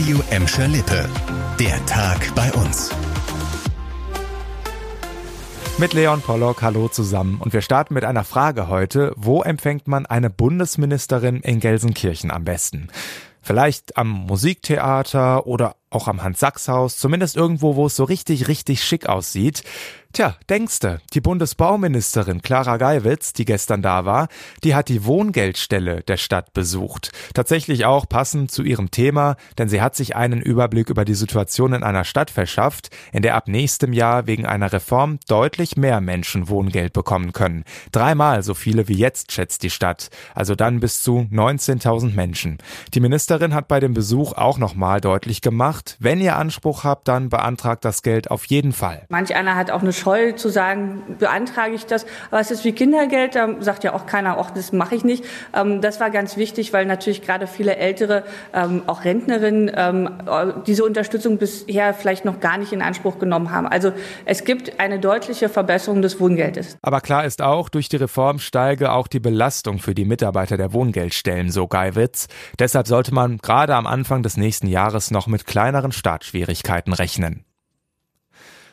Radio Emscher Lippe. Der Tag bei uns. Mit Leon Pollock, hallo zusammen. Und wir starten mit einer Frage heute. Wo empfängt man eine Bundesministerin in Gelsenkirchen am besten? Vielleicht am Musiktheater oder auch am Hans-Sachs-Haus, zumindest irgendwo, wo es so richtig, richtig schick aussieht. Tja, denkste, die Bundesbauministerin Clara Geiwitz, die gestern da war, die hat die Wohngeldstelle der Stadt besucht. Tatsächlich auch passend zu ihrem Thema, denn sie hat sich einen Überblick über die Situation in einer Stadt verschafft, in der ab nächstem Jahr wegen einer Reform deutlich mehr Menschen Wohngeld bekommen können. Dreimal so viele wie jetzt schätzt die Stadt, also dann bis zu 19.000 Menschen. Die Ministerin hat bei dem Besuch auch nochmal deutlich gemacht, wenn ihr Anspruch habt, dann beantragt das Geld auf jeden Fall. Manch einer hat auch eine scheu zu sagen, beantrage ich das. Aber es ist wie Kindergeld, da sagt ja auch keiner, ach, das mache ich nicht. Ähm, das war ganz wichtig, weil natürlich gerade viele ältere, ähm, auch Rentnerinnen, ähm, diese Unterstützung bisher vielleicht noch gar nicht in Anspruch genommen haben. Also es gibt eine deutliche Verbesserung des Wohngeldes. Aber klar ist auch, durch die Reform steige auch die Belastung für die Mitarbeiter der Wohngeldstellen, so Geiwitz. Deshalb sollte man gerade am Anfang des nächsten Jahres noch mit kleineren Startschwierigkeiten rechnen.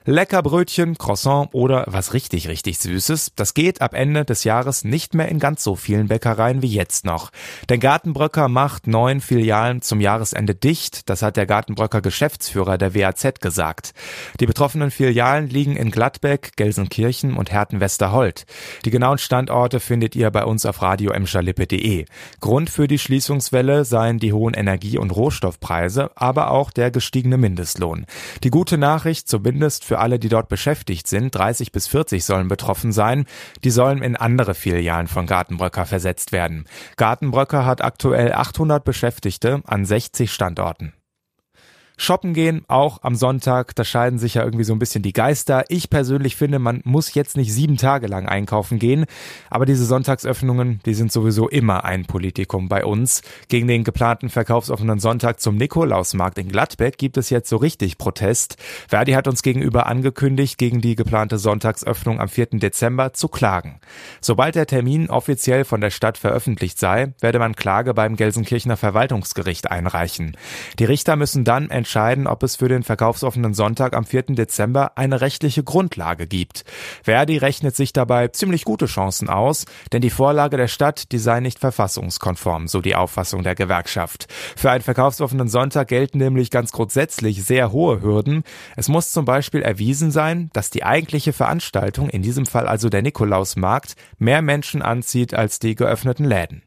Lecker Brötchen, Croissant oder was richtig, richtig Süßes, das geht ab Ende des Jahres nicht mehr in ganz so vielen Bäckereien wie jetzt noch. Denn Gartenbröcker macht neun Filialen zum Jahresende dicht, das hat der Gartenbröcker Geschäftsführer der WAZ gesagt. Die betroffenen Filialen liegen in Gladbeck, Gelsenkirchen und Herten-Westerhold. Die genauen Standorte findet ihr bei uns auf radioemscherlippe.de. Grund für die Schließungswelle seien die hohen Energie- und Rohstoffpreise, aber auch der gestiegene Mindestlohn. Die gute Nachricht, zumindest für alle, die dort beschäftigt sind, 30 bis 40 sollen betroffen sein. Die sollen in andere Filialen von Gartenbröcker versetzt werden. Gartenbröcker hat aktuell 800 Beschäftigte an 60 Standorten. Shoppen gehen, auch am Sonntag, da scheiden sich ja irgendwie so ein bisschen die Geister. Ich persönlich finde, man muss jetzt nicht sieben Tage lang einkaufen gehen, aber diese Sonntagsöffnungen, die sind sowieso immer ein Politikum bei uns. Gegen den geplanten verkaufsoffenen Sonntag zum Nikolausmarkt in Gladbeck gibt es jetzt so richtig Protest. Verdi hat uns gegenüber angekündigt, gegen die geplante Sonntagsöffnung am 4. Dezember zu klagen. Sobald der Termin offiziell von der Stadt veröffentlicht sei, werde man Klage beim Gelsenkirchener Verwaltungsgericht einreichen. Die Richter müssen dann entscheiden, ob es für den verkaufsoffenen Sonntag am 4. Dezember eine rechtliche Grundlage gibt. Verdi rechnet sich dabei ziemlich gute Chancen aus, denn die Vorlage der Stadt, die sei nicht verfassungskonform, so die Auffassung der Gewerkschaft. Für einen verkaufsoffenen Sonntag gelten nämlich ganz grundsätzlich sehr hohe Hürden. Es muss zum Beispiel erwiesen sein, dass die eigentliche Veranstaltung, in diesem Fall also der Nikolausmarkt, mehr Menschen anzieht als die geöffneten Läden.